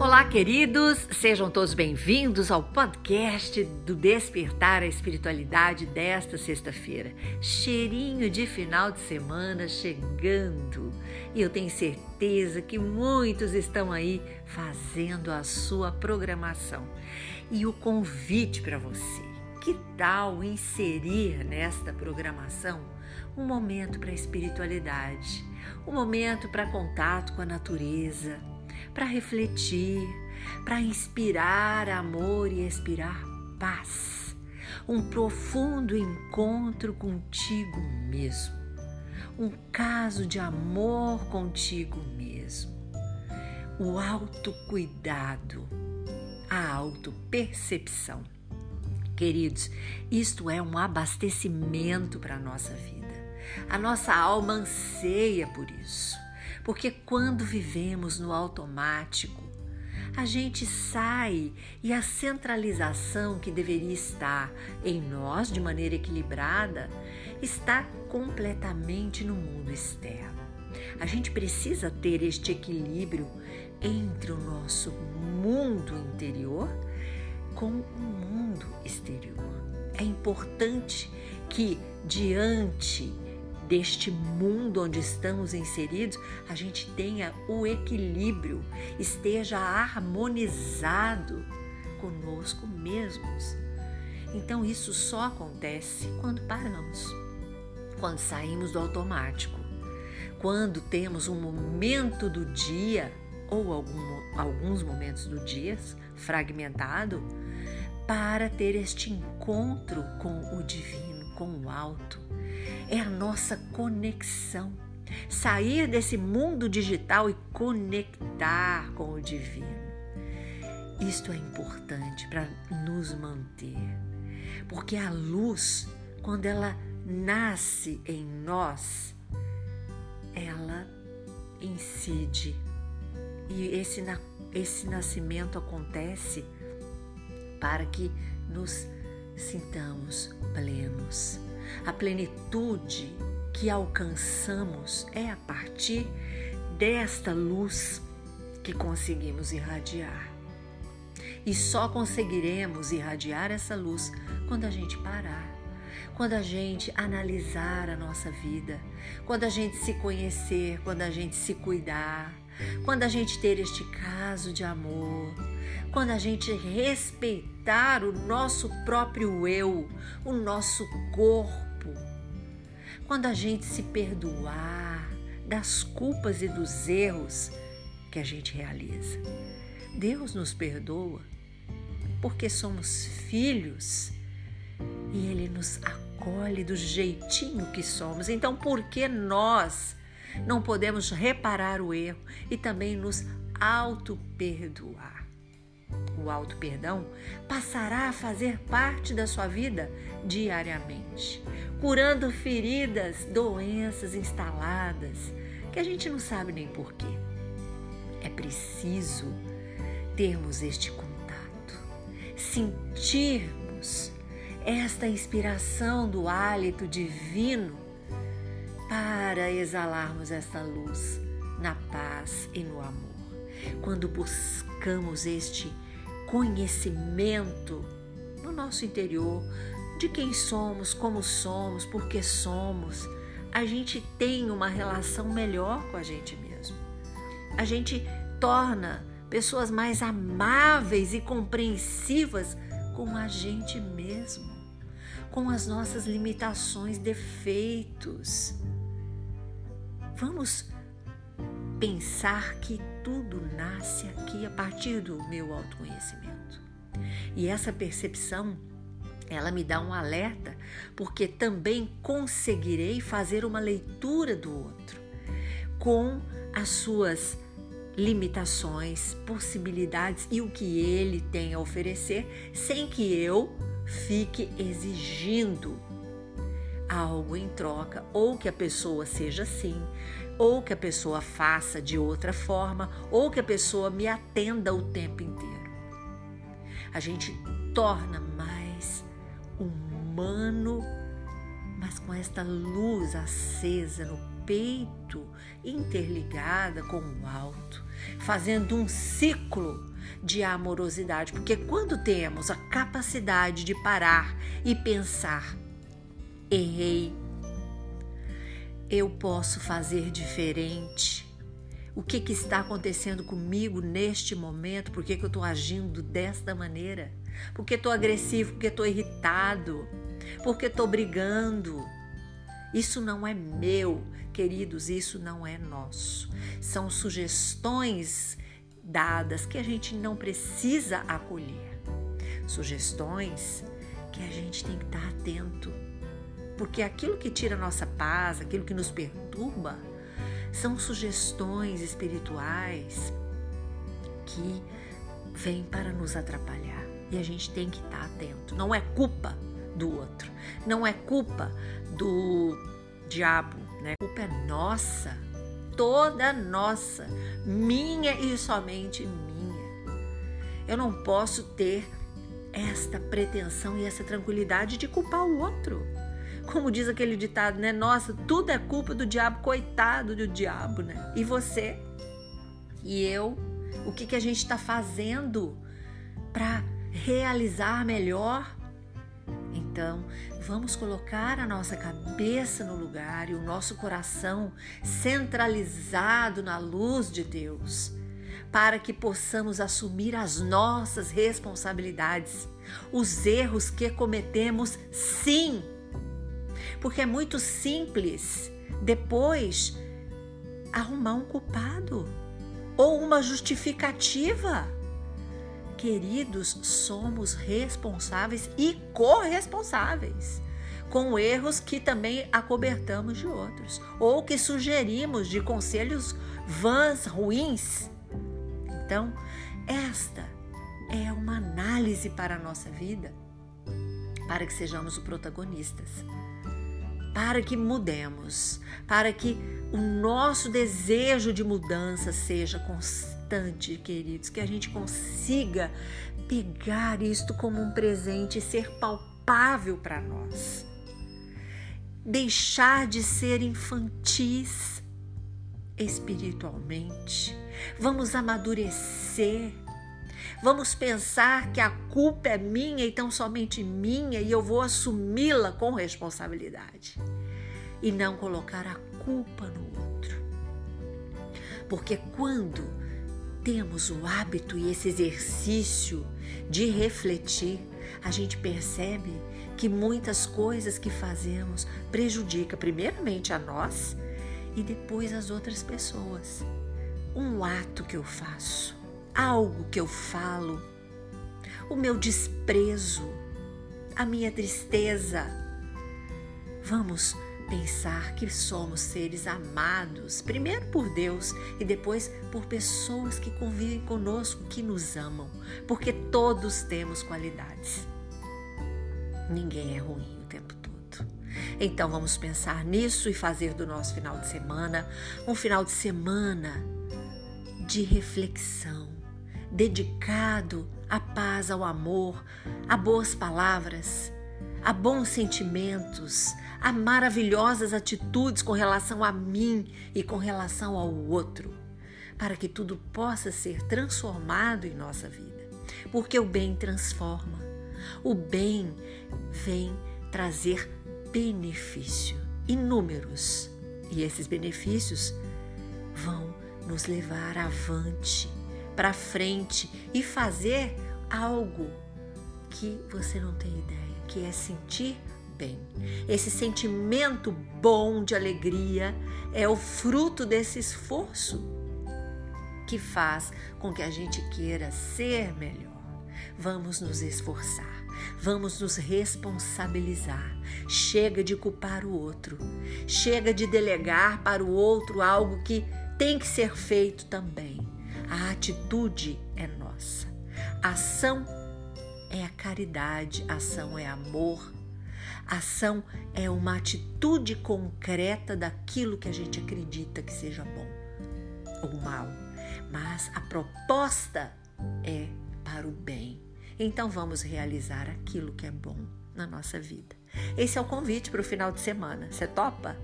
Olá, queridos, sejam todos bem-vindos ao podcast do Despertar a Espiritualidade desta sexta-feira. Cheirinho de final de semana chegando e eu tenho certeza que muitos estão aí fazendo a sua programação. E o convite para você: que tal inserir nesta programação um momento para a espiritualidade, um momento para contato com a natureza? Para refletir, para inspirar amor e expirar paz. Um profundo encontro contigo mesmo. Um caso de amor contigo mesmo. O autocuidado, a autopercepção. Queridos, isto é um abastecimento para a nossa vida. A nossa alma anseia por isso. Porque quando vivemos no automático, a gente sai e a centralização que deveria estar em nós de maneira equilibrada está completamente no mundo externo. A gente precisa ter este equilíbrio entre o nosso mundo interior com o mundo exterior. É importante que, diante deste mundo onde estamos inseridos, a gente tenha o equilíbrio, esteja harmonizado conosco mesmos. Então isso só acontece quando paramos, quando saímos do automático, quando temos um momento do dia ou algum, alguns momentos do dia fragmentado para ter este encontro com o divino, com o alto é a nossa conexão. Sair desse mundo digital e conectar com o divino. Isto é importante para nos manter, porque a luz, quando ela nasce em nós, ela incide e esse, esse nascimento acontece para que nos sintamos plenos. A plenitude que alcançamos é a partir desta luz que conseguimos irradiar. E só conseguiremos irradiar essa luz quando a gente parar, quando a gente analisar a nossa vida, quando a gente se conhecer, quando a gente se cuidar, quando a gente ter este caso de amor, quando a gente respeitar o nosso próprio eu, o nosso corpo, quando a gente se perdoar das culpas e dos erros que a gente realiza. Deus nos perdoa porque somos filhos e Ele nos acolhe do jeitinho que somos. Então, por que nós não podemos reparar o erro e também nos auto-perdoar? O auto-perdão passará a fazer parte da sua vida diariamente, curando feridas, doenças instaladas que a gente não sabe nem porquê. É preciso termos este contato, sentirmos esta inspiração do hálito divino para exalarmos esta luz na paz e no amor. Quando buscamos este conhecimento no nosso interior de quem somos, como somos, por que somos, a gente tem uma relação melhor com a gente mesmo. A gente torna pessoas mais amáveis e compreensivas com a gente mesmo, com as nossas limitações, defeitos. Vamos pensar que tudo nasce aqui a partir do meu autoconhecimento. E essa percepção, ela me dá um alerta, porque também conseguirei fazer uma leitura do outro com as suas limitações, possibilidades e o que ele tem a oferecer, sem que eu fique exigindo algo em troca, ou que a pessoa seja assim, ou que a pessoa faça de outra forma, ou que a pessoa me atenda o tempo inteiro. A gente torna mais humano, mas com esta luz acesa no peito interligada com o alto, fazendo um ciclo de amorosidade, porque quando temos a capacidade de parar e pensar, errei, eu posso fazer diferente. O que, que está acontecendo comigo neste momento? Por que, que eu estou agindo desta maneira? Porque estou agressivo, porque estou irritado, porque estou brigando. Isso não é meu, queridos, isso não é nosso. São sugestões dadas que a gente não precisa acolher. Sugestões que a gente tem que estar atento. Porque aquilo que tira a nossa paz, aquilo que nos perturba, são sugestões espirituais que vêm para nos atrapalhar. E a gente tem que estar atento. Não é culpa do outro, não é culpa do diabo, né? A culpa é nossa toda nossa, minha e somente minha. Eu não posso ter esta pretensão e essa tranquilidade de culpar o outro. Como diz aquele ditado, né? Nossa, tudo é culpa do diabo, coitado do diabo, né? E você? E eu? O que, que a gente está fazendo para realizar melhor então, vamos colocar a nossa cabeça no lugar e o nosso coração centralizado na luz de Deus, para que possamos assumir as nossas responsabilidades, os erros que cometemos, sim. Porque é muito simples depois arrumar um culpado ou uma justificativa Queridos, somos responsáveis e corresponsáveis com erros que também acobertamos de outros ou que sugerimos de conselhos vãs, ruins. Então, esta é uma análise para a nossa vida, para que sejamos os protagonistas, para que mudemos, para que o nosso desejo de mudança seja constante queridos, que a gente consiga pegar isto como um presente e ser palpável para nós. Deixar de ser infantis espiritualmente. Vamos amadurecer. Vamos pensar que a culpa é minha e tão somente minha e eu vou assumi-la com responsabilidade. E não colocar a culpa no outro. Porque quando temos o hábito e esse exercício de refletir, a gente percebe que muitas coisas que fazemos prejudica primeiramente a nós e depois as outras pessoas. Um ato que eu faço, algo que eu falo, o meu desprezo, a minha tristeza. Vamos pensar que somos seres amados, primeiro por Deus e depois por pessoas que convivem conosco, que nos amam, porque todos temos qualidades. Ninguém é ruim o tempo todo. Então vamos pensar nisso e fazer do nosso final de semana um final de semana de reflexão, dedicado à paz, ao amor, a boas palavras, a bons sentimentos, a maravilhosas atitudes com relação a mim e com relação ao outro, para que tudo possa ser transformado em nossa vida. Porque o bem transforma, o bem vem trazer benefício, inúmeros, e esses benefícios vão nos levar avante, para frente e fazer algo que você não tem ideia, que é sentir bem. Esse sentimento bom de alegria é o fruto desse esforço que faz com que a gente queira ser melhor. Vamos nos esforçar, vamos nos responsabilizar. Chega de culpar o outro, chega de delegar para o outro algo que tem que ser feito também. A atitude é nossa. Ação é a caridade, ação é amor, Ação é uma atitude concreta daquilo que a gente acredita que seja bom ou mal, mas a proposta é para o bem. Então vamos realizar aquilo que é bom na nossa vida. Esse é o convite para o final de semana. Você topa?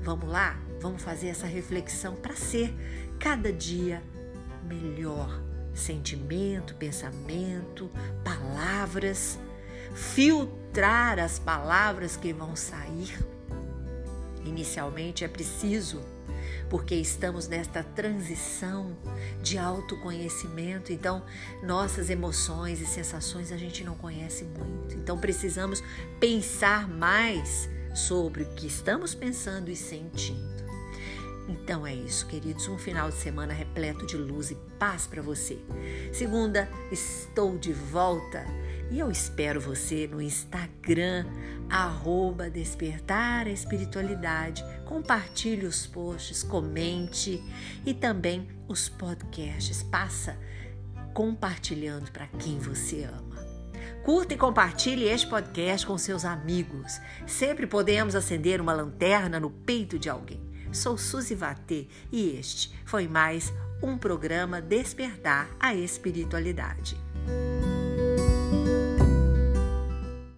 Vamos lá? vamos fazer essa reflexão para ser cada dia melhor. Sentimento, pensamento, palavras, filtrar as palavras que vão sair. Inicialmente é preciso porque estamos nesta transição de autoconhecimento. Então, nossas emoções e sensações a gente não conhece muito. Então, precisamos pensar mais sobre o que estamos pensando e sentindo. Então é isso, queridos. Um final de semana repleto de luz e paz para você. Segunda, estou de volta e eu espero você no Instagram, arroba Despertar a Espiritualidade. Compartilhe os posts, comente e também os podcasts. Passa compartilhando para quem você ama. Curta e compartilhe este podcast com seus amigos. Sempre podemos acender uma lanterna no peito de alguém. Sou Suzy Vatê e este foi mais um programa Despertar a Espiritualidade.